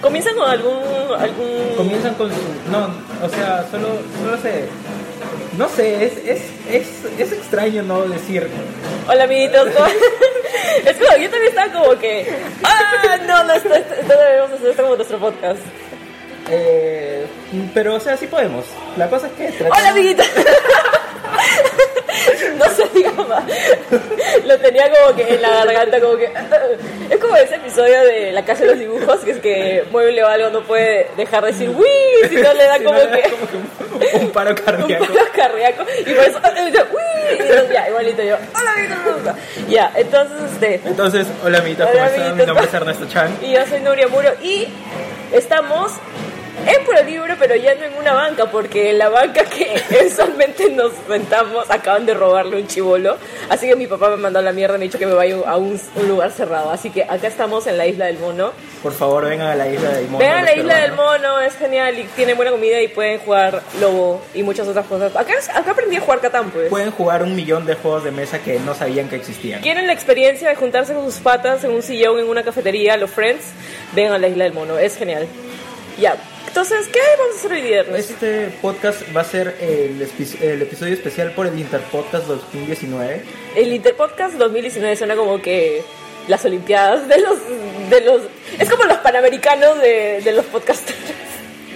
Comienzan con algún. algún... Comienzan con su... No, o sea, solo, solo se... No sé, es, es, es, es extraño no decir... Hola amiguitos, ¿cómo- es como, yo también estaba como que, ah, no, no, esto, esto- debemos hacer esto como nuestro podcast. eh, pero, o sea, sí podemos. La cosa es que... tratamos- Hola amiguitos. Lo tenía como que en la garganta, como que. Es como ese episodio de La Casa de los Dibujos, que es que mueble o algo no puede dejar de decir ¡Wii! Si no le da como no, que. como que un, un paro Un cardíaco. paro cardíaco y por eso y entonces ya igualito yo hola amiguitos ya entonces este Entonces, hola amiguitos, ¿cómo están? Mi nombre es Ernesto Chan. y yo soy Nuria Muro y estamos en Puro Libro pero ya no en una banca porque en la banca que usualmente nos sentamos acaban de robarle un chivolo así que mi papá me mandó a la mierda y me ha dicho que me vaya a un, un lugar cerrado así que acá estamos en la isla del mono Por favor, vengan a la isla del mono. Vean la los isla del mono, es genial y tiene buena comida y pueden jugar lobo y muchas otras cosas. Acá, acá aprendí a jugar Catán, pues. Pueden jugar un millón de juegos de mesa que no sabían que existían. ¿Quieren la experiencia de juntarse con sus patas en un sillón en una cafetería, los friends? Vengan a la isla del mono, es genial. Ya, entonces, ¿qué vamos a hacer hoy viernes? Este podcast va a ser el, episodio especial por el Interpodcast 2019. El Interpodcast 2019 suena como que las olimpiadas de los... De los es como los panamericanos de, de los podcasters.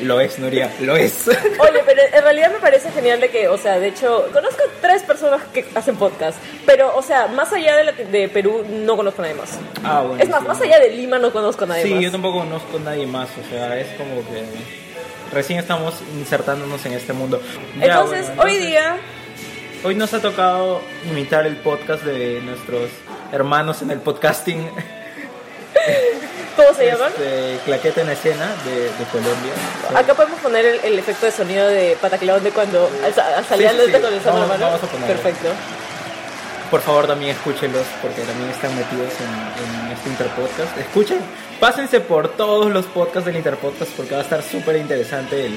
Lo es, Nuria, lo es. Oye, pero en realidad me parece genial de que, o sea, de hecho, conozco tres personas que hacen podcast, pero, o sea, más allá de, la- de Perú, no conozco a nadie más. Ah, bueno. Es más, sí. más allá de Lima no conozco a nadie Sí, más. yo tampoco conozco a nadie más, o sea, es como que recién estamos insertándonos en este mundo. Ya, Entonces, bueno, hoy entonces, día, Hoy nos ha tocado imitar el podcast de nuestros hermanos en el podcasting. ¿Cómo se llaman? Este, Claqueta en escena de, de Colombia. Acá podemos poner el, el efecto de sonido de Pataclón de cuando sa- al salir Sí, sí, sí. con el mano. vamos a ponerlo. Perfecto. Por favor, también escúchenlos porque también están metidos en, en este Interpodcast. Escuchen, pásense por todos los podcasts del Interpodcast porque va a estar súper interesante el,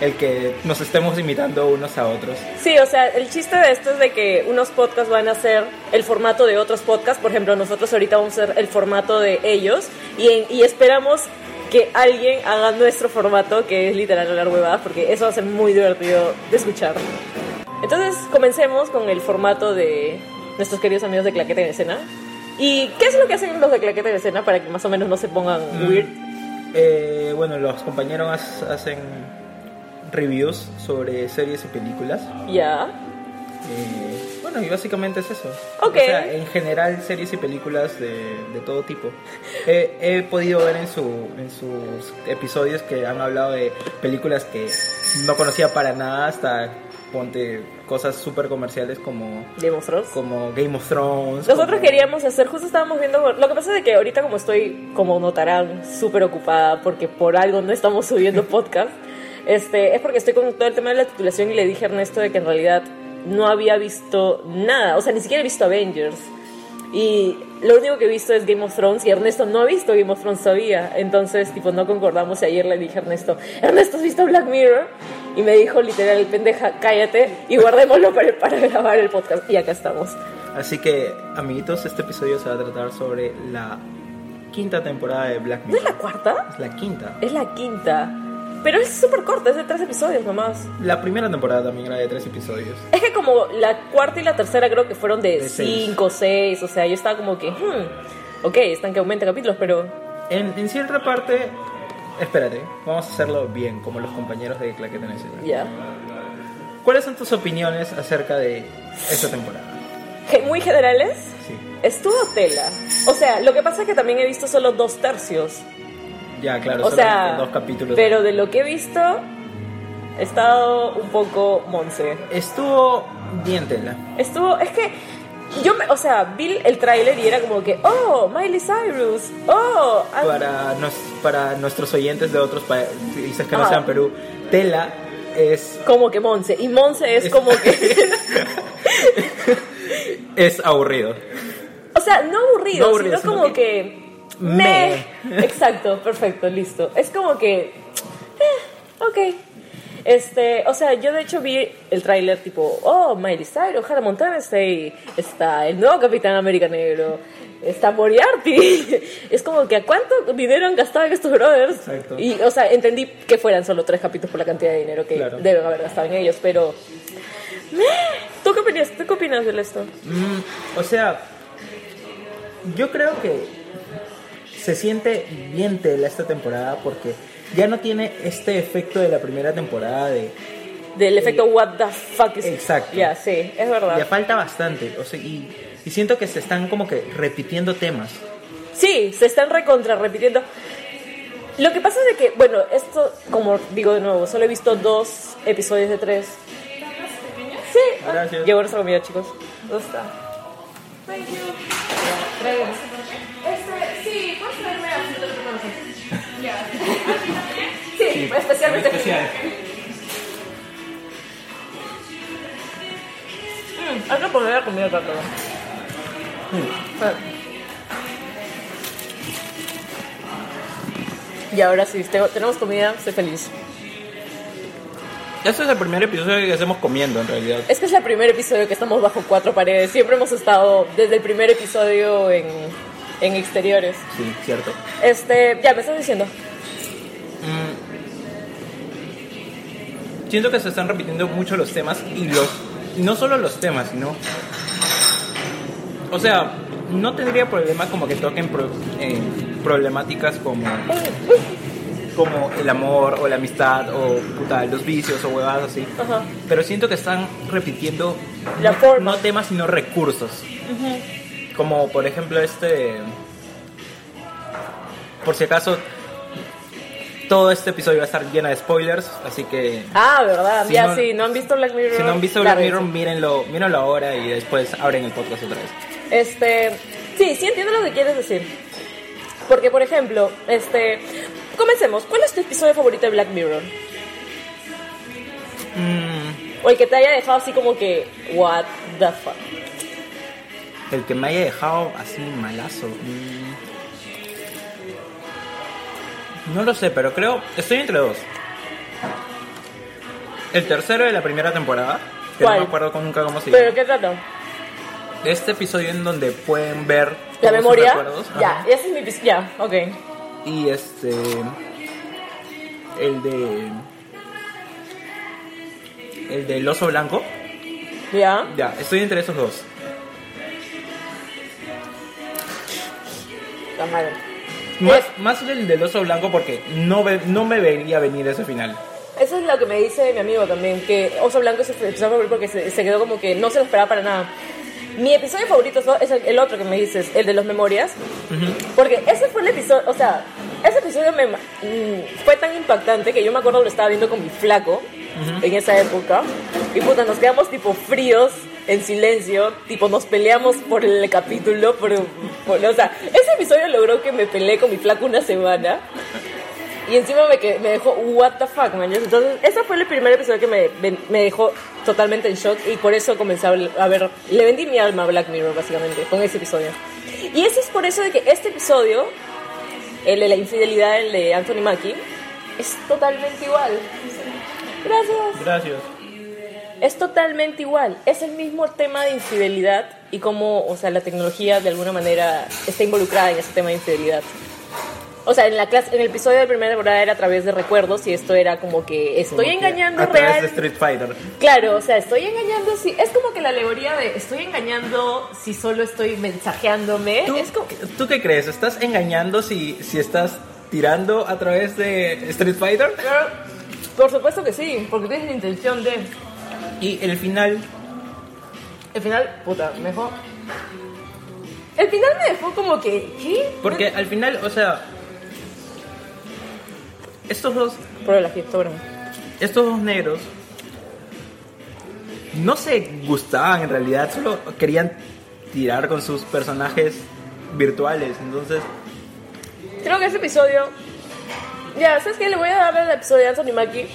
el que nos estemos imitando unos a otros. Sí, o sea, el chiste de esto es de que unos podcasts van a ser el formato de otros podcasts. Por ejemplo, nosotros ahorita vamos a hacer el formato de ellos y, en- y esperamos que alguien haga nuestro formato, que es literal hablar huevadas, porque eso va a ser muy divertido de escuchar. Entonces, comencemos con el formato de nuestros queridos amigos de Claqueta en Escena. ¿Y qué es lo que hacen los de Claqueta en Escena para que más o menos no se pongan Mm. weird? Eh, bueno, los compañeros ha- hacen reviews sobre series y películas. Ya. Eh, bueno, y básicamente es eso. Ok. O sea, en general, series y películas de, de todo tipo. He- he podido ver en, su, en sus episodios que han hablado de películas que no conocía para nada hasta ponte cosas súper comerciales como, Game of Thrones. como Game of Thrones. Nosotros como- queríamos hacer, justo estábamos viendo, lo que pasa es que ahorita como estoy, como notarán, súper ocupada porque por algo no estamos subiendo podcast, este, es porque estoy con todo el tema de la titulación y le dije a Ernesto de que en realidad no había visto nada, o sea, ni siquiera he visto Avengers. Y lo único que he visto es Game of Thrones y Ernesto no ha visto Game of Thrones todavía. Entonces, tipo, no concordamos y ayer le dije a Ernesto, Ernesto, ¿has visto Black Mirror? Y me dijo literal, pendeja, cállate y guardémoslo para, para grabar el podcast. Y acá estamos. Así que, amiguitos, este episodio se va a tratar sobre la quinta temporada de Black ¿No es Mirror. la cuarta? Es la quinta. Es la quinta. Pero es súper corta, es de tres episodios nomás. La primera temporada también era de tres episodios. Es que como la cuarta y la tercera creo que fueron de, De seis. cinco, seis, o sea, yo estaba como que, hmm, ok, están que aumenten capítulos, pero En, en cierta parte, espérate, vamos a hacerlo bien, como los compañeros de Claqueta ya. ¿Cuáles son tus opiniones acerca de esta temporada? Muy generales, Sí, estuvo tela. O sea, lo que pasa es que también he visto solo dos tercios. Ya, claro, O sea, dos capítulos. pero de lo que he visto, he estado un poco monse. Estuvo bien tela. Estuvo, es que yo, me, o sea, vi el tráiler y era como que, oh, Miley Cyrus, oh, Para, nos, para nuestros oyentes de otros países que no sean Perú, tela es, como que Monse. Y Monse es Es- como que, es aburrido. o sea, no aburrido, No aburrido, sino sino como que- que, me. Me. Exacto, perfecto, listo. Es como que, eh, ok. Este, o sea, yo de hecho vi el tráiler tipo, oh, Miley Cyrus, Hannah Montana está ahí, está el nuevo Capitán América Negro, está Moriarty. es como que a cuánto dinero han gastado en estos brothers. Exacto. Y, o sea, entendí que fueran solo tres capítulos por la cantidad de dinero que Claro. deben haber gastado en ellos, pero... ¿Tú qué opinas? ¿Tú qué opinas de esto? Mm, o sea, yo creo que se siente bien tela esta temporada porque ya no tiene este efecto de la primera temporada de Del efecto what the fuck is... Exacto. Ya, sí, es verdad. ya falta bastante, o sea, y, y siento que se están como que repitiendo temas. Sí, se están recontra repitiendo. Lo que pasa es de que, bueno, esto, como digo de nuevo, solo he visto dos episodios de tres. Sí, ah. Llegó nuestra comida, chicos. ¿Dónde está? Thank you. Sí, especialmente. Mm, hay que poner la comida acá. Ah. Y ahora sí, te- tenemos comida, estoy feliz. Este es el primer episodio que hacemos comiendo en realidad. Es que es el primer episodio que estamos bajo cuatro paredes. Siempre hemos estado desde el primer episodio en, en exteriores. Sí, cierto. Este, ya, me estás diciendo. Siento que se están repitiendo mucho los temas y los y no solo los temas, sino o sea, no tendría problema como que toquen pro- eh, problemáticas como como el amor o la amistad o puta, los vicios o huevadas así. Ajá. Pero siento que están repitiendo La no, forma. no temas sino recursos. Como por ejemplo este por si acaso todo este episodio va a estar lleno de spoilers, así que Ah, ¿verdad? Si ya, no- sí, ¿no han visto Black Mirror? si no han visto Black Mirror, mírenlo, mírenlo ahora y después abren el podcast otra vez. Este, sí, sí entiendo lo que quieres decir. Porque, por ejemplo, este, comencemos. ¿Cuál es tu episodio favorito de Black Mirror? Mm, O el que te haya dejado así como que, what the fuck. el que me haya dejado así malazo. mm, no lo sé, pero creo, estoy entre dos. El tercero de la primera temporada, que ¿Cuál? no me acuerdo con- nunca cómo se ¿Pero llama. qué trata? Este episodio en donde pueden ver ¿La memoria? Ya, ese es mi episodio. Ya, ok. Y este. El de. El del oso blanco. Ya. Ya, estoy entre esos dos. Está mal. Más, Es- más el del oso blanco porque no, ve- no me vería venir ese final. Eso es lo que me dice mi amigo también, que Oso Blanco es su episodio favorito porque se, se quedó como que no se lo esperaba para nada. Mi episodio favorito es el, el otro que me dices, el de los memorias, porque ese fue el episodio, o sea, ese episodio me, mm, fue tan impactante que yo me acuerdo lo estaba viendo con mi flaco en esa época, y puta, nos quedamos tipo fríos, en silencio, tipo nos peleamos por el capítulo, por, por- o sea, ese episodio logró que me peleé con mi flaco una semana. Y encima me, que- me dejó, what the fuck, man. Entonces, ese fue el primer episodio que me, me dejó totalmente en shock y por eso comencé a ver, le vendí mi alma a Black Mirror, básicamente, con ese episodio. Y eso es por eso de que este episodio, el de la infidelidad, el de Anthony Mackie, es totalmente igual. Gracias. Gracias. Es totalmente igual. Es el mismo tema de infidelidad y cómo, o sea, la tecnología de alguna manera está involucrada en ese tema de infidelidad. O sea, en la clase, en el episodio de primera temporada era a través de recuerdos y esto era como que estoy Como que engañando a través real. de Street Fighter. Claro, o sea, estoy engañando si es como que la alegoría de estoy engañando si solo estoy mensajeándome. ¿Tú, Es como ¿Tú qué crees? ¿Estás engañando si, si estás tirando a través de Street Fighter? Pero, por supuesto que sí, porque tienes la intención de. Y el final, Al final, puta, me dejó. El final me dejó como que. ¿Qué? porque al final, o sea, estos dos la fiesta, bueno. estos dos negros no se gustaban en realidad, solo querían tirar con sus personajes virtuales. Entonces, Creo que ese episodio. Ya, ¿sabes qué? Le voy a dar al episodio de Anthony Mackie.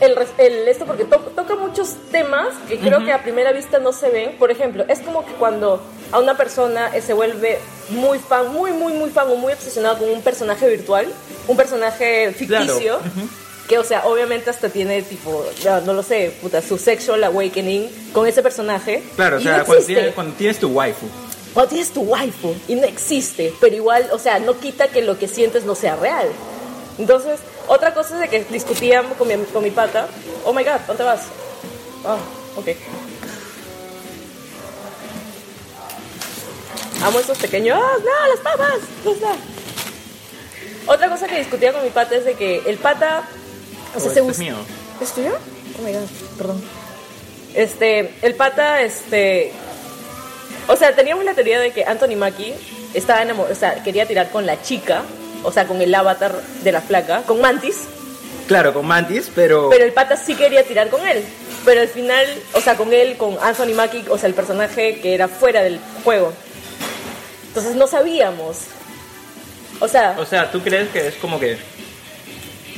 El, el- esto porque to- toca muchos temas que creo que a primera vista no se ven. Por ejemplo, es como que cuando a una persona eh, se vuelve muy fan, muy, muy, muy fan o muy obsesionado con un personaje virtual, un personaje ficticio, Claro, ujú. que, o sea, obviamente hasta tiene tipo, no, no lo sé, puta, su sexual awakening con ese personaje. Claro, o sea, no cuando, tienes, cuando tienes tu waifu. Cuando tienes tu waifu y no existe, pero igual, o sea, no quita que lo que sientes no sea real. Entonces, otra cosa es de que discutían con mi, con mi pata. Oh my god, ¿dónde vas? Ah, ok. Amo esos pequeños. ¡Ah, no, las papas! Otra cosa que discutía con mi pata es de que el pata. O sea, Oh, se este es mío. ¿Es tuyo? Oh my god, perdón. Este, el pata, este. O sea, teníamos la teoría de que Anthony Mackie estaba enamorado, o sea, quería tirar con la chica, o sea, con el avatar de la flaca, con Mantis, Claro, con Mantis, pero... pero el pata sí quería tirar con él. Pero al final, o sea, con él, con Anthony Mackie, o sea, el personaje que era fuera del juego. Entonces no sabíamos. O sea, O sea, ¿tú crees que es como que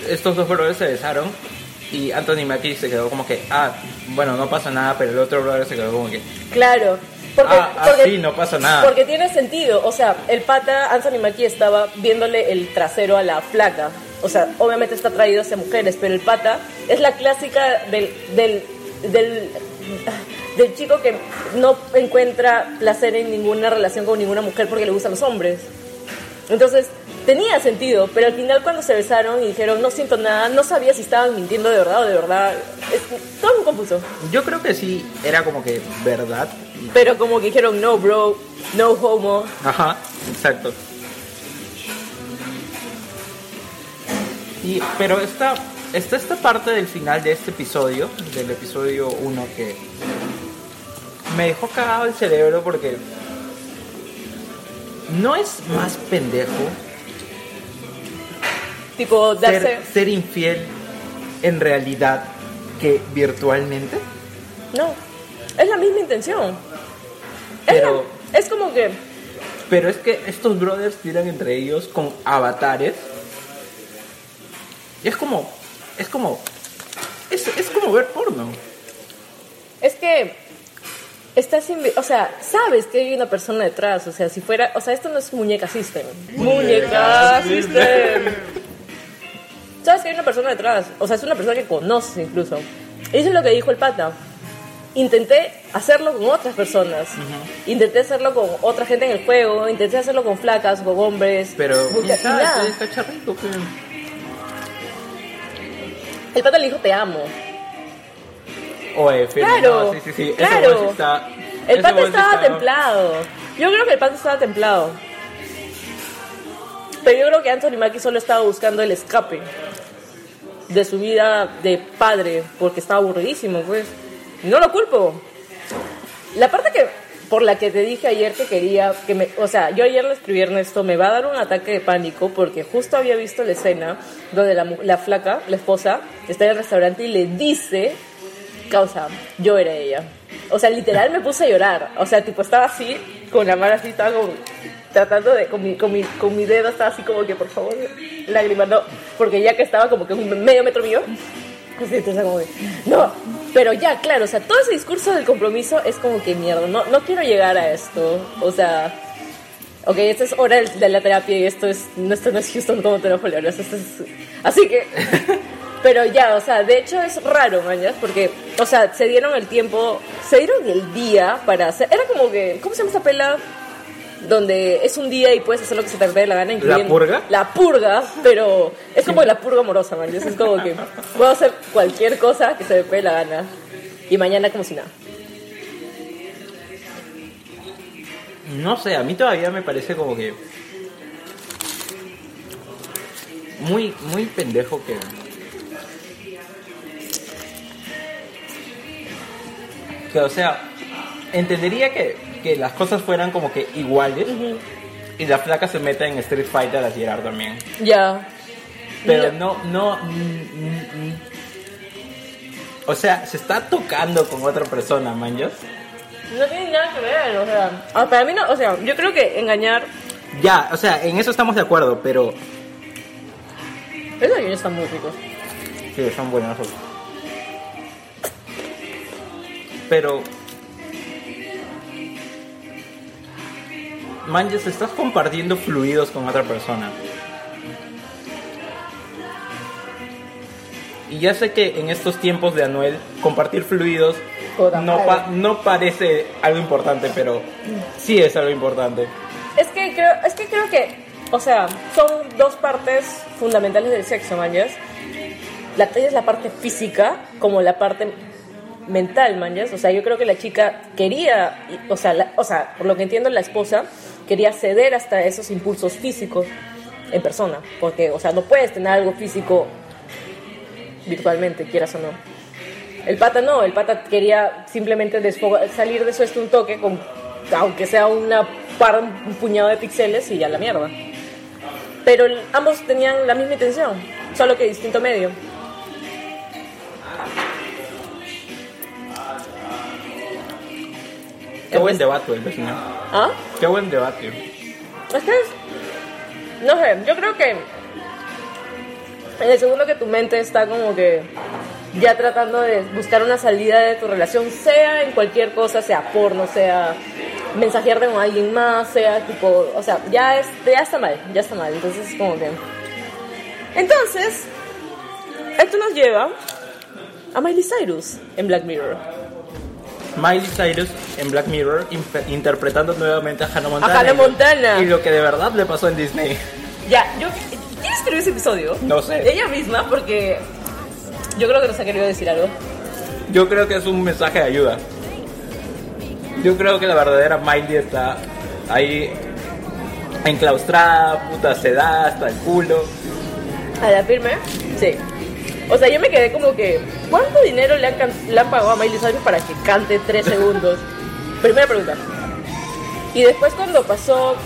estos dos brothers se besaron y Anthony Mackie se quedó como que, ah, bueno, no pasa nada, pero el otro brother se quedó como que, claro. Porque, ah, ah, porque- sí, no pasa nada. Porque tiene sentido, o sea, el pata Anthony Mackie estaba viéndole el trasero a la flaca. O sea, obviamente está traído hacia mujeres, pero el pata es la clásica del, del, del, del chico que no encuentra placer en ninguna relación con ninguna mujer porque le gustan los hombres. Entonces, tenía sentido, pero al final cuando se besaron y dijeron no siento nada, no sabía si estaban mintiendo de verdad o de verdad. Es todo muy confuso. Yo creo que sí, era como que verdad. Pero como que dijeron no, bro, no homo. Ajá, exacto. Y, pero esta, está esta parte del final de este episodio, del episodio 1, que me dejó cagado el cerebro porque no es más pendejo Tipo, darse. ser, ser infiel en realidad que virtualmente. No, es la misma intención. Es, Pero- la- es como que, Pero es que estos brothers tiran entre ellos con avatares. Y es como. Es como. Es, es como ver porno. es que estás, o sea, sabes que hay una persona detrás, o sea, si fuera, o sea, esto no es muñeca system. Muñeca system. Sabes que hay una persona detrás, o sea, es una persona que conoces incluso. Y eso es lo que dijo el pata. Intenté hacerlo con otras personas. Intenté hacerlo con otra gente en el juego. Intenté hacerlo con flacas, con hombres. Pero. Busca- ya está, charrito, pues. El pata le dijo te amo. Oye, Feli, Claro, no, sí, sí, sí. claro. Ese está. El pata estaba está- templado. Yo creo que el pata estaba templado. Pero yo creo que Anthony Mackie solo estaba buscando el escape de su vida de padre, porque estaba aburridísimo, pues. No lo culpo. La parte que por la que te dije ayer que quería que me, o sea, yo ayer le escribí Ernesto, me va a dar un ataque de pánico porque justo había visto la escena donde la, la flaca, la esposa, está en el restaurante y le dice causa, yo era ella. O sea, literal me puse a llorar. O sea, tipo, estaba así, con la mano así, estaba tratando de, con mi, con mi, con mi dedo, estaba así como que, por favor, lágrimas, no. Porque ya que estaba como que un medio metro mío, así, entonces como que, no. Pero ya, claro, o sea, todo ese discurso del compromiso es como que mierda, no, no quiero llegar a esto. O sea, ok, esta es hora de la terapia y esto es, no, esto no es Houston como teléfono, esto es... Así que... Pero ya, o sea, de hecho es raro, mañas, porque, o sea, se dieron el tiempo, se dieron el día para hacer. Era como que, ¿cómo se llama esta pela? Donde es un día y puedes hacer lo que se te dé la gana. incluyendo- purga? La purga, pero es como la purga amorosa, mañas. Es como que puedo hacer cualquier cosa que se me pegue la gana. Y mañana como si nada. No sé, a mí todavía me parece como que. Muy, muy pendejo que. Que, o sea, entendería que, que las cosas fueran como que iguales y la flaca se meta en Street Fighter a tirar también. Ya. Pero no, no. mm, mm, mm. O sea, se está tocando con otra persona, manjas. No tiene nada que ver, o sea. ah, para mí no, o sea, yo creo que engañar. Ya, o sea, en eso estamos de acuerdo, pero. Esos niños están muy ricos. Sí, son buenos. Pero. Manches, estás compartiendo fluidos con otra persona. Y ya sé que en estos tiempos de Anuel, compartir fluidos no, pa- no parece algo importante, pero sí es algo importante. Es que creo, es que creo que, o sea, son dos partes fundamentales del sexo, manjas. La es la parte física como la parte mental, manjas. O sea, yo creo que la chica quería, o sea, la- o sea, por lo que entiendo, la esposa quería ceder hasta esos impulsos físicos en persona, porque, o sea, no puedes tener algo físico virtualmente, quieras o no. El pata no, el pata quería simplemente salir de su esto un toque, con, aunque sea una par, un puñado de píxeles y ya la mierda. Pero ambos tenían la misma intención, solo que distinto medio. Qué buen debate, el vecino. ¿Ah? Qué buen debate. Es que es- no sé, yo creo que en el segundo que tu mente está como que ya tratando de buscar una salida de tu relación, sea en cualquier cosa, sea porno, sea mensajearte con alguien más, sea tipo, o sea, ya, es, ya está mal, ya está mal, entonces es como que... Entonces, esto nos lleva a Miley Cyrus en Black Mirror. Miley Cyrus en Black Mirror interpretando nuevamente a Hannah Montana. Hannah Y lo- Montana. Y lo que de verdad le pasó en Disney. Ya, yo. ¿Quién escribió ese episodio? No sé. Ella misma, porque yo creo que nos ha querido decir algo. Yo creo que es un mensaje de ayuda. Yo creo que la verdadera Miley está ahí enclaustrada, puta, se da hasta el culo. ¿A la firme? Sí. O sea, yo me quedé como que. ¿Cuánto dinero le han, le han pagado a Miley Cyrus para que cante tres segundos? Primera pregunta. Y después, cuando pasó.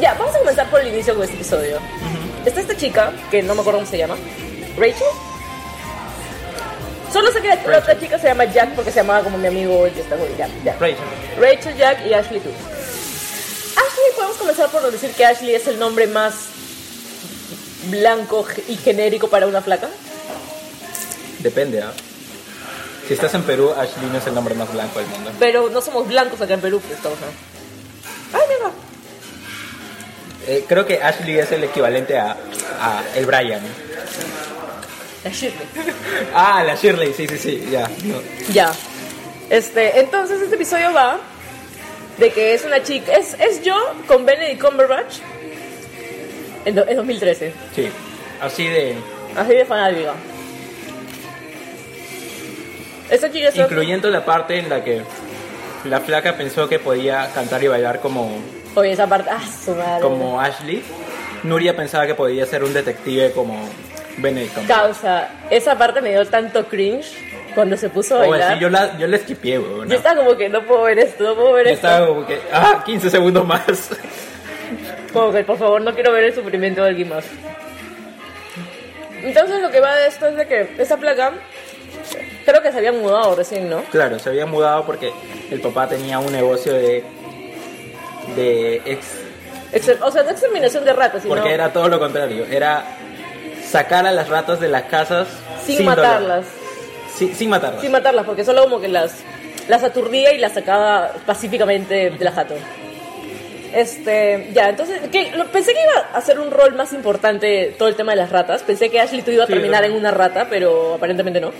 Ya, vamos a comenzar por el inicio con este episodio. Está esta chica, que no me acuerdo cómo se llama. ¿Rachel? Solo sé que la, otra chica se llama Jack porque se llamaba como mi amigo que está con Jack. Jack. Rachel. Rachel, Jack y Ashley tú. Ashley, podemos comenzar por decir que Ashley es el nombre más blanco y genérico para una flaca. Depende, ¿ah? Si estás en Perú, Ashley no es el nombre más blanco del mundo. Pero no somos blancos acá en Perú, pues estamos. Ay, mira. Eh, creo que Ashley es el equivalente a, a el Brian. La Shirley. Ah, la Shirley, sí, sí, sí, ya. no. Ya. Este, entonces este episodio va de que es una chica, es, es yo con Benedict Cumberbatch en, do- en 2013. Sí, así de... Así de fanática. Esta chica es Incluyendo la parte en la que la flaca pensó que podía cantar y bailar como, Oye, esa parte, ah, su madre. como Ashley. Nuria pensaba que podía ser un detective como Benedict. Causa, esa parte me dio tanto cringe cuando se puso a Oye, bailar. sí, yo la, yo la esquipié, weón. Yo estaba como que no puedo ver esto, no puedo ver Yo esto. estaba como que, ah, 15 segundos más. Como que por favor no quiero ver el sufrimiento de alguien más. Entonces lo que va de esto es de que esa placa creo que se había mudado recién, ¿no? Claro, se había mudado porque el papá tenía un negocio de, de ex... O sea, no exterminación de ratas, sino Porque era todo lo contrario, era sacar a las ratas de las casas sin, matarlas. Sin matarlas. Sin matarlas, porque solo como que las, las aturdía y las sacaba pacíficamente de la jato. Este, ya, entonces, que, lo- pensé que iba a hacer un rol más importante todo el tema de las ratas. Pensé que Ashley tú iba a terminar en una rata, pero aparentemente no.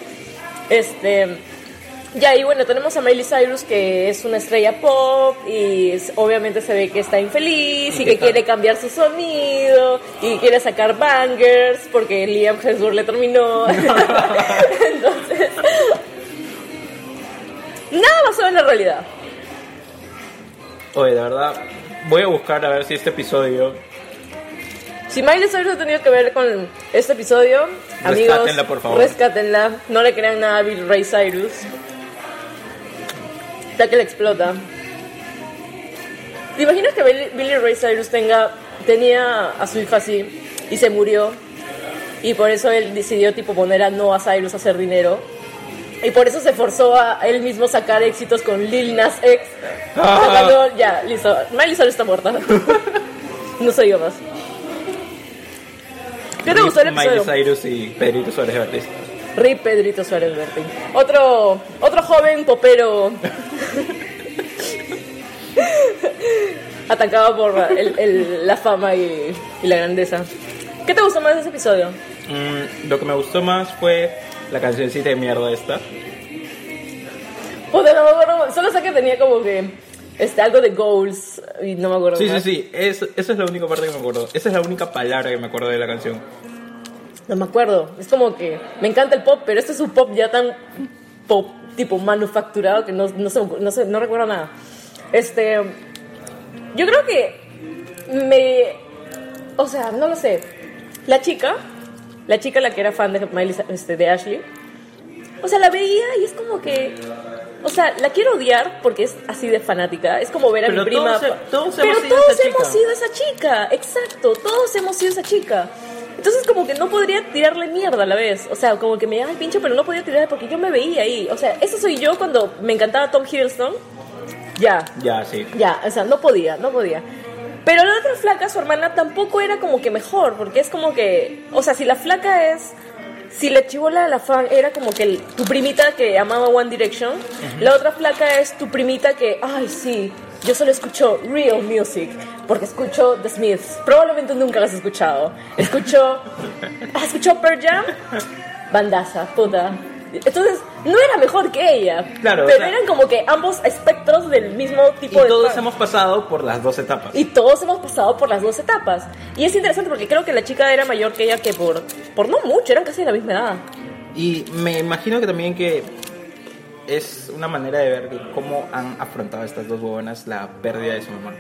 Este, ya, y bueno, tenemos a Miley Cyrus, que es una estrella pop, y es- obviamente se ve que está infeliz, Y y, que quiere cambiar su sonido, y quiere sacar bangers, porque Liam Hemsworth le terminó. Entonces, nada basado en la realidad. Oye, de verdad, voy a buscar a ver si este episodio... Si Miley Cyrus ha tenido que ver con este episodio, amigos, Rescátenla, por favor. rescátenla. No le crean nada a Bill Ray Cyrus. Ya que le explota. ¿Te imaginas que Billy, Billy Ray Cyrus tenga, tenía a su hija así y se murió? Y por eso él decidió tipo poner a Noah Cyrus a hacer dinero. Y por eso se forzó a él mismo sacar éxitos con Lil Nas X. Ah. Sacando- ya, listo. Miley Cyrus está muerta. no se diga más. ¿Qué te gustó el Miley episodio? Cyrus y Pedrito Suárez Vázquez. Rip Pedrito Suárez Bertín. Otro, otro joven popero atacado por el- el- la fama y, y la grandeza. ¿Qué te gustó más de ese episodio? Mm, lo que me gustó más fue la cancioncita de mierda esta. Puta, no me acuerdo. Solo sé que tenía como que este, algo de goals y no me acuerdo. Sí, sí, sí, es, esa es la única parte que me acuerdo. Esa es la única palabra que me acuerdo de la canción. No me acuerdo. Es como que me encanta el pop, pero este es un pop ya tan pop, tipo manufacturado, que no, no, sé, no, sé, no recuerdo nada. Este. Yo creo que me. O sea, no lo sé. La chica, la chica la que era fan de, Miley, este, de Ashley, o sea, la veía y es como que. O sea, la quiero odiar porque es así de fanática. Es como ver a Pero mi prima. todos pero hemos sido todos esa hemos chica. sido esa chica. Exacto, todos hemos sido esa chica. Entonces, como que no podría tirarle mierda a la vez. O sea, como que me daba el pincho, pero no podía tirarle porque yo me veía ahí. O sea, eso soy yo cuando me encantaba Tom Hiddleston. Ya, Ya, sí. ya, o sea, no podía, no podía. Pero la otra flaca, su hermana, tampoco era como que mejor, porque es como que, o sea, si la flaca es, si la chivola de la fan era como que el- tu primita que amaba One Direction, la otra flaca es tu primita que, ay, sí, yo solo escucho real music, porque escucho The Smiths, probablemente nunca las has escuchado. Escucho, ¿has escuchado Pearl Jam? Bandaza, puta. Entonces, no era mejor que ella, Claro, o pero sea- eran como que ambos espectros del mismo Y tipo de todos fan. hemos pasado por las dos etapas. Y todos hemos pasado por las dos etapas. Y es interesante porque creo que la chica era mayor que ella que por, por no mucho, eran casi de la misma edad. Y me imagino que también que es una manera de ver cómo han afrontado estas dos huevonas la pérdida de su mamá.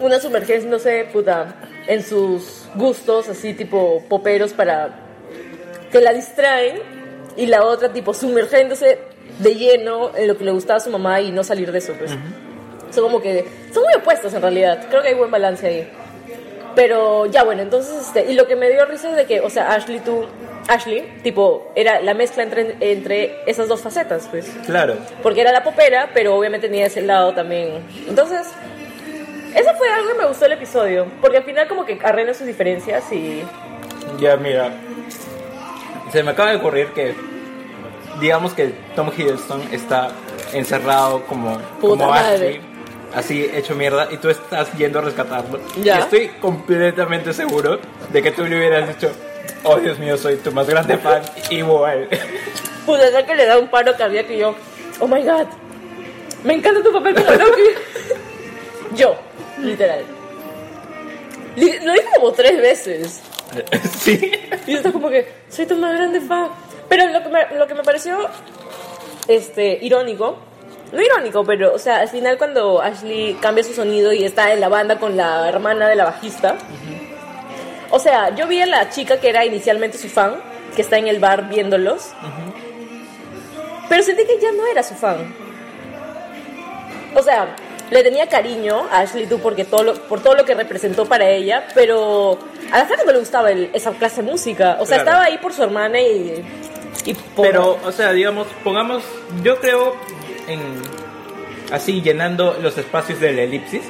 Una sumergiéndose, puta, en sus gustos, así tipo poperos para que la distraen. Y la otra, tipo, sumergiéndose de lleno en lo que le gustaba a su mamá y no salir de eso, pues. Son como que. Son muy opuestos en realidad. Creo que hay buen balance ahí. Pero ya bueno, entonces, este, y lo que me dio risa es de que, o sea, Ashley, tú, Ashley, tipo, era la mezcla entre, entre esas dos facetas, pues. Claro. Porque era la popera, pero obviamente tenía ese lado también. Entonces, eso fue algo que me gustó del episodio. Porque al final como que arreglan sus diferencias y... Ya, mira. Se me acaba de ocurrir que. Digamos que Tom Hiddleston está encerrado como, Puta como madre. Ashley, así hecho mierda, y tú estás yendo a rescatarlo. Ya. Y estoy completamente seguro de que tú le hubieras dicho: Oh Dios mío, soy tu más grande fan, igual. Pude ver que le da un paro cardíaco y yo... Oh my God. Me encanta tu papel como Loki. yo, literal. Li- Lo dije como tres veces. sí. Y yo estaba como que, soy tu más grande fan. Pero lo que me, lo que me pareció este, irónico, no irónico, pero, o sea, al final cuando Ashley cambia su sonido y está en la banda con la hermana de la bajista, o sea, yo vi a la chica que era inicialmente su fan, que está en el bar viéndolos, pero sentí que ya no era su fan. O sea, le tenía cariño a Ashley tú porque todo lo- por todo lo que representó para ella, pero a la gente no le gustaba el- esa clase de música. O sea, Claro. estaba ahí por su hermana y... y por- Pero, o sea, digamos, pongamos, yo creo en así llenando los espacios del elipsis,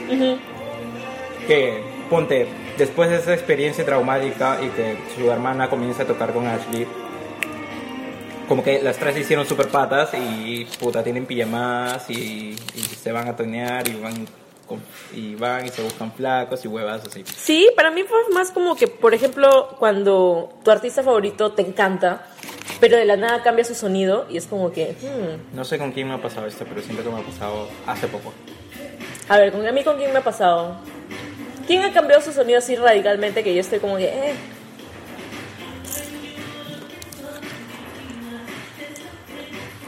que ponte, después de esa experiencia traumática y que su hermana comienza a tocar con Ashley, como que las tres se hicieron super patas y puta, tienen pijamas y, y se van a tonear y van, y van y se buscan flacos y huevas así. Sí, para mí fue más como que, por ejemplo, cuando tu artista favorito te encanta, pero de la nada cambia su sonido y es como que... hmm. No sé con quién me ha pasado esto, pero siento que me ha pasado hace poco. A ver, ¿con, a mí con quién me ha pasado? ¿Quién ha cambiado su sonido así radicalmente que yo estoy como que... Eh?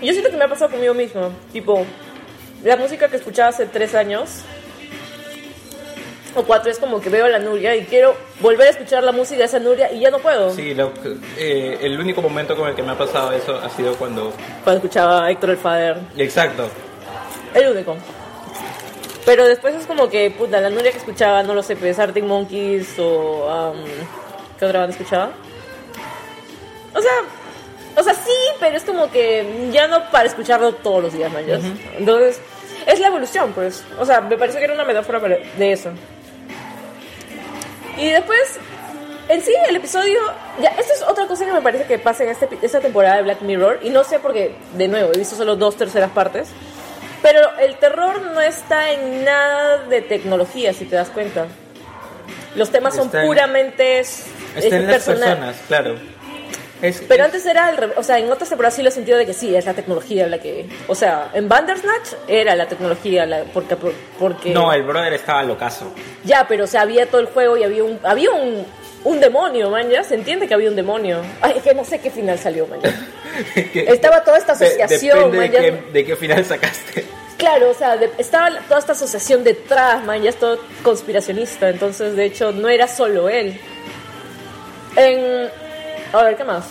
Yo siento que me ha pasado conmigo mismo. Tipo, la música que escuchaba hace tres años o cuatro es como que veo a la Nuria y quiero volver a escuchar la música de esa Nuria y ya no puedo. Sí, lo eh, el único momento con el que me ha pasado eso ha sido cuando... Cuando escuchaba a Héctor el Fader. Exacto. El único. Pero después es como que, puta, la Nuria que escuchaba, no lo sé, pues Arctic Monkeys o... um, ¿Qué otra banda escuchaba? O sea, o sea, sí, pero es como que ya no para escucharlo todos los días, ¿no? Ya- Entonces, es la evolución, pues. O sea, me pareció que era una metáfora de eso. Y después, en sí, el episodio. Ya, esto es otra cosa que me parece que pasa en este, esta temporada de Black Mirror. Y no sé porque, de nuevo, he visto solo dos terceras partes. Pero el terror no está en nada de tecnología, si te das cuenta. Los temas son Está en- puramente s- Está en las personal. personas, claro. Es- Pero es- antes era, el re- o sea, en otras temporadas sí lo he sentido de que sí, es la tecnología la que, o sea, en Bandersnatch era la tecnología, la, porque, porque No, el brother estaba locazo. ya, pero o sea, había todo el juego y había un, había un, un demonio, man, ya se entiende que había un demonio. Ay, es que no sé qué final salió, man. Que- Estaba toda esta de- asociación, depende man, de, ya- qué, de qué final sacaste. Claro, o sea, de- estaba toda esta asociación detrás, man, ya es todo conspiracionista, entonces de hecho no era solo él. En... A ver, ¿qué más?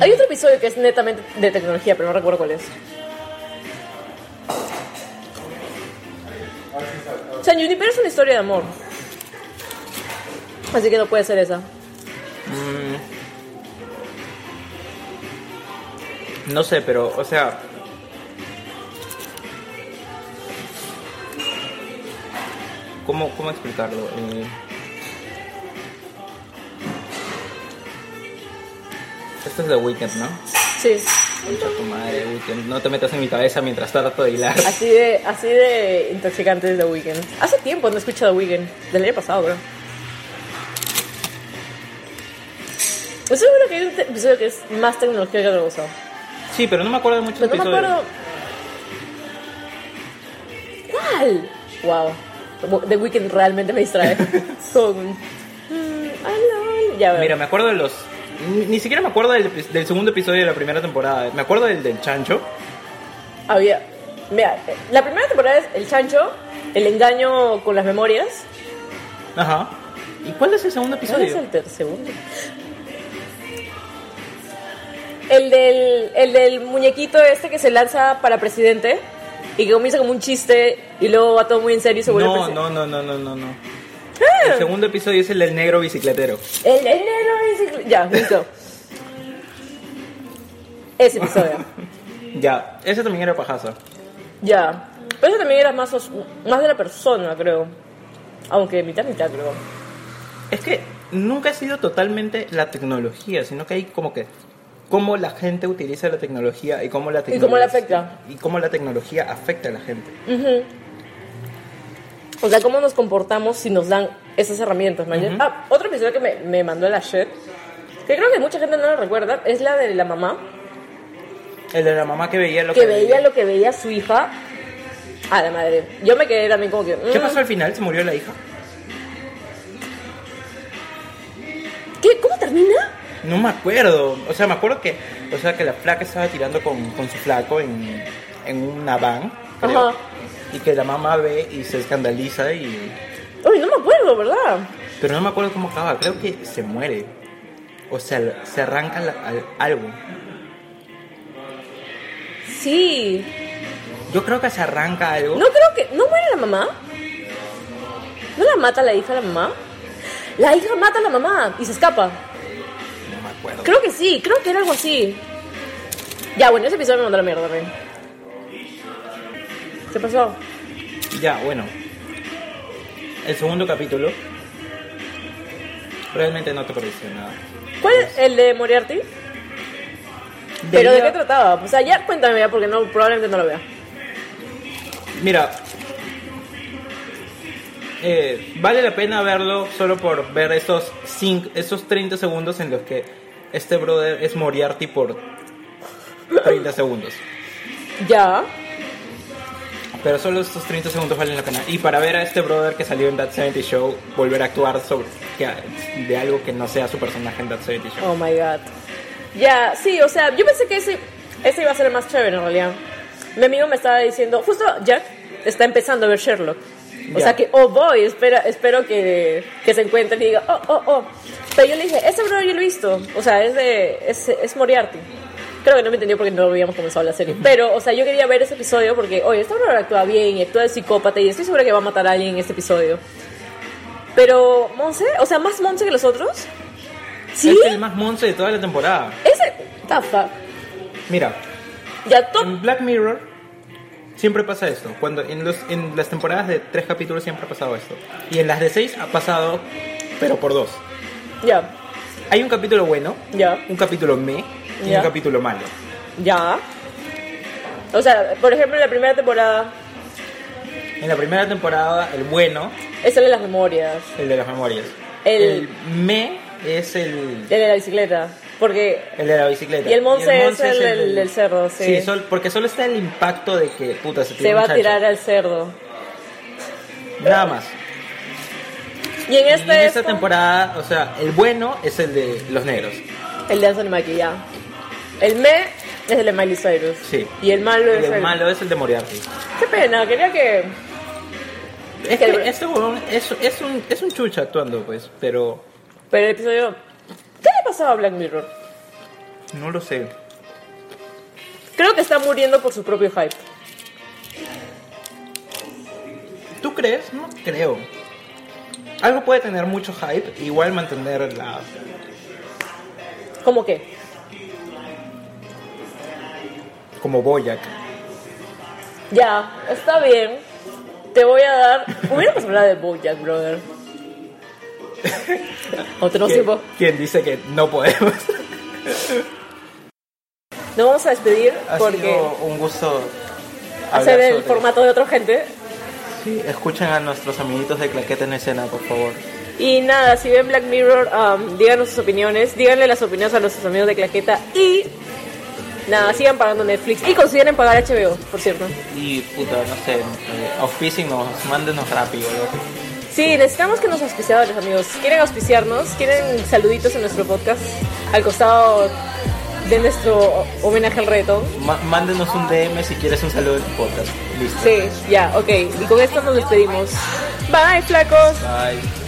Hay otro episodio que es netamente de tecnología, pero no recuerdo cuál es. O sea, en Juniper es una historia de amor. Así que no puede ser esa. No sé, pero, o sea. ¿Cómo, cómo explicarlo? Eh, Esto es de Weekend, ¿no? Sí. Concha tu madre, Weekend. No te metas en mi cabeza mientras trato de hilar. Así de, así de intoxicante es The Weeknd. Hace tiempo no he escuchado The Weeknd. Del año pasado, bro. Estoy seguro que hay un episodio que es más tecnología que otra cosa. Sí, pero no me acuerdo de muchos Pero no me episodios. acuerdo. ¿Cuál? Wow. The Weeknd realmente me distrae. Con. mm. Ya. Mira, me acuerdo de los. Ni, ni siquiera me acuerdo del, segundo episodio de la primera temporada. Me acuerdo del del chancho. Había. Mira, la primera temporada es el chancho, el engaño con las memorias. Ajá. ¿Y cuál es el segundo ¿Cuál episodio? es el segundo? El del, el del muñequito este que se lanza para presidente y que comienza como un chiste y luego va todo muy en serio y se vuelve No, presidente. no, no, no, no, no, no. El segundo episodio es el del negro bicicletero. El, el negro bicicl- Ya, listo. Ese episodio. Ya, ese también era pajaza. ya. Pero ese también era más, os- más de la persona, creo. Aunque mitad, mitad, creo. Es que nunca ha sido totalmente la tecnología, sino que hay como que cómo la gente utiliza la tecnología y cómo la Y cómo la tecnología afecta. y cómo la tecnología afecta a la gente. Ujú. O sea, cómo nos comportamos si nos dan esas herramientas. Ujú. Ah, otro episodio que me, me mandó la shit, que creo que mucha gente no lo recuerda, es la de la mamá, El de la mamá que veía lo que veía lo que veía su hija. A la madre. Yo me quedé también como que... ¿Qué mm, pasó al final? ¿Se murió la hija? ¿Qué? ¿Cómo termina? No me acuerdo. O sea, me acuerdo que, o sea, que la flaca estaba tirando con, con su flaco en, en una van, creo. Ajá. Y que la mamá ve y se escandaliza y... Uy, no me acuerdo, ¿verdad? Pero no me acuerdo cómo acaba. Creo que se muere. O sea, se arranca la- al- algo. Sí. Yo creo que se arranca algo. No creo que... ¿No muere la mamá? ¿No la mata la hija a la mamá? La hija mata a la mamá y se escapa. No me acuerdo. Creo que sí, creo que era algo así. Ya, bueno, ese episodio me mandó la mierda, Rey. ¿Qué pasó? Ya, bueno. El segundo capítulo. Realmente no te pareció nada. ¿Cuál es el de Moriarty? ¿Pero de qué trataba? O sea, ya cuéntame ya, porque no, probablemente no lo vea. Mira. eh, vale la pena verlo solo por ver esos, cinco, esos 30 segundos en los que este brother es Moriarty por 30 segundos. Ya. Pero solo estos 30 segundos valen la pena. Y para ver a este brother que salió en That 70 Show, volver a actuar sobre de algo que no sea su personaje en That 70 Show. Oh my god. Ya, sí, o sea, yo pensé que ese, ese iba a ser el más chévere en realidad. Mi amigo me estaba diciendo, justo Jack está empezando a ver Sherlock. O Ya. sea que, oh boy, espera, espero que, que se encuentre y diga, oh, oh, oh. Pero yo le dije, ese bro yo lo he visto. O sea, es de, es, es Moriarty. Creo que no me entendió porque no habíamos comenzado la serie. Pero, o sea, yo quería ver ese episodio porque, oye, este bro actúa bien y actúa de psicópata y estoy segura que va a matar a alguien en este episodio. Pero, Monse, o sea, más Monse que los otros. ¿Sí? Es el más monce de toda la temporada. Ese. Fuck. Mira, Ya, top. en Black Mirror siempre pasa esto. Cuando en, los, en las temporadas de tres capítulos siempre ha pasado esto. Y en las de seis ha pasado, pero por dos. Ya, Hay un capítulo bueno, ya, un capítulo me y Ya. un capítulo malo. ya. O sea, por ejemplo, en la primera temporada. En la primera temporada, el bueno Es el de las memorias. El de las memorias. El- El, me es el, El de la bicicleta. Porque el de la bicicleta. Y el Monse es Monse el del- del cerdo, sí. sol- porque solo está el impacto de que, puta, se, se va a tirar al cerdo. Nada más. Y en Y este en es esta temporada, o sea, el bueno es el de los negros. El de Anthony Mackie, ya. El me es el de Miley Cyrus. Sí. Y el malo es el el... malo es el de Moriarty. Qué pena, quería que... Es Que este huevón es, es, un, es un chucha actuando, pues, pero Pero el episodio... ¿Qué le pasaba a Black Mirror? no lo sé. Creo que está muriendo por su propio hype. ¿Tú crees? No creo. Algo puede tener mucho hype, igual mantener la... ¿Cómo qué? como Boyac. Ya, está bien. Te voy a dar... Hubiéramos hablado de Bojack, brother. Otro ¿Quién, tiempo. quién dice que no podemos? Nos vamos a despedir ha porque sido un gusto hacer el formato de otra gente. Sí, escuchen a nuestros amiguitos de Claqueta en escena, por favor. Y nada, si ven Black Mirror, um, díganos sus opiniones, díganle las opiniones a nuestros amigos de Claqueta y nada, sigan pagando Netflix y consideren pagar HBO, por cierto. Y puta, no sé, eh, auspícennos, mándenos rápido, loco. Sí, necesitamos que nos auspiciadores, amigos. ¿Quieren auspiciarnos? ¿Quieren saluditos en nuestro podcast? Al costado de nuestro homenaje al. Ma- mándenos un DM si quieres un saludo en tu podcast. Listo. Sí, ya, ok. Y con esto nos despedimos. Bye, flacos. Bye.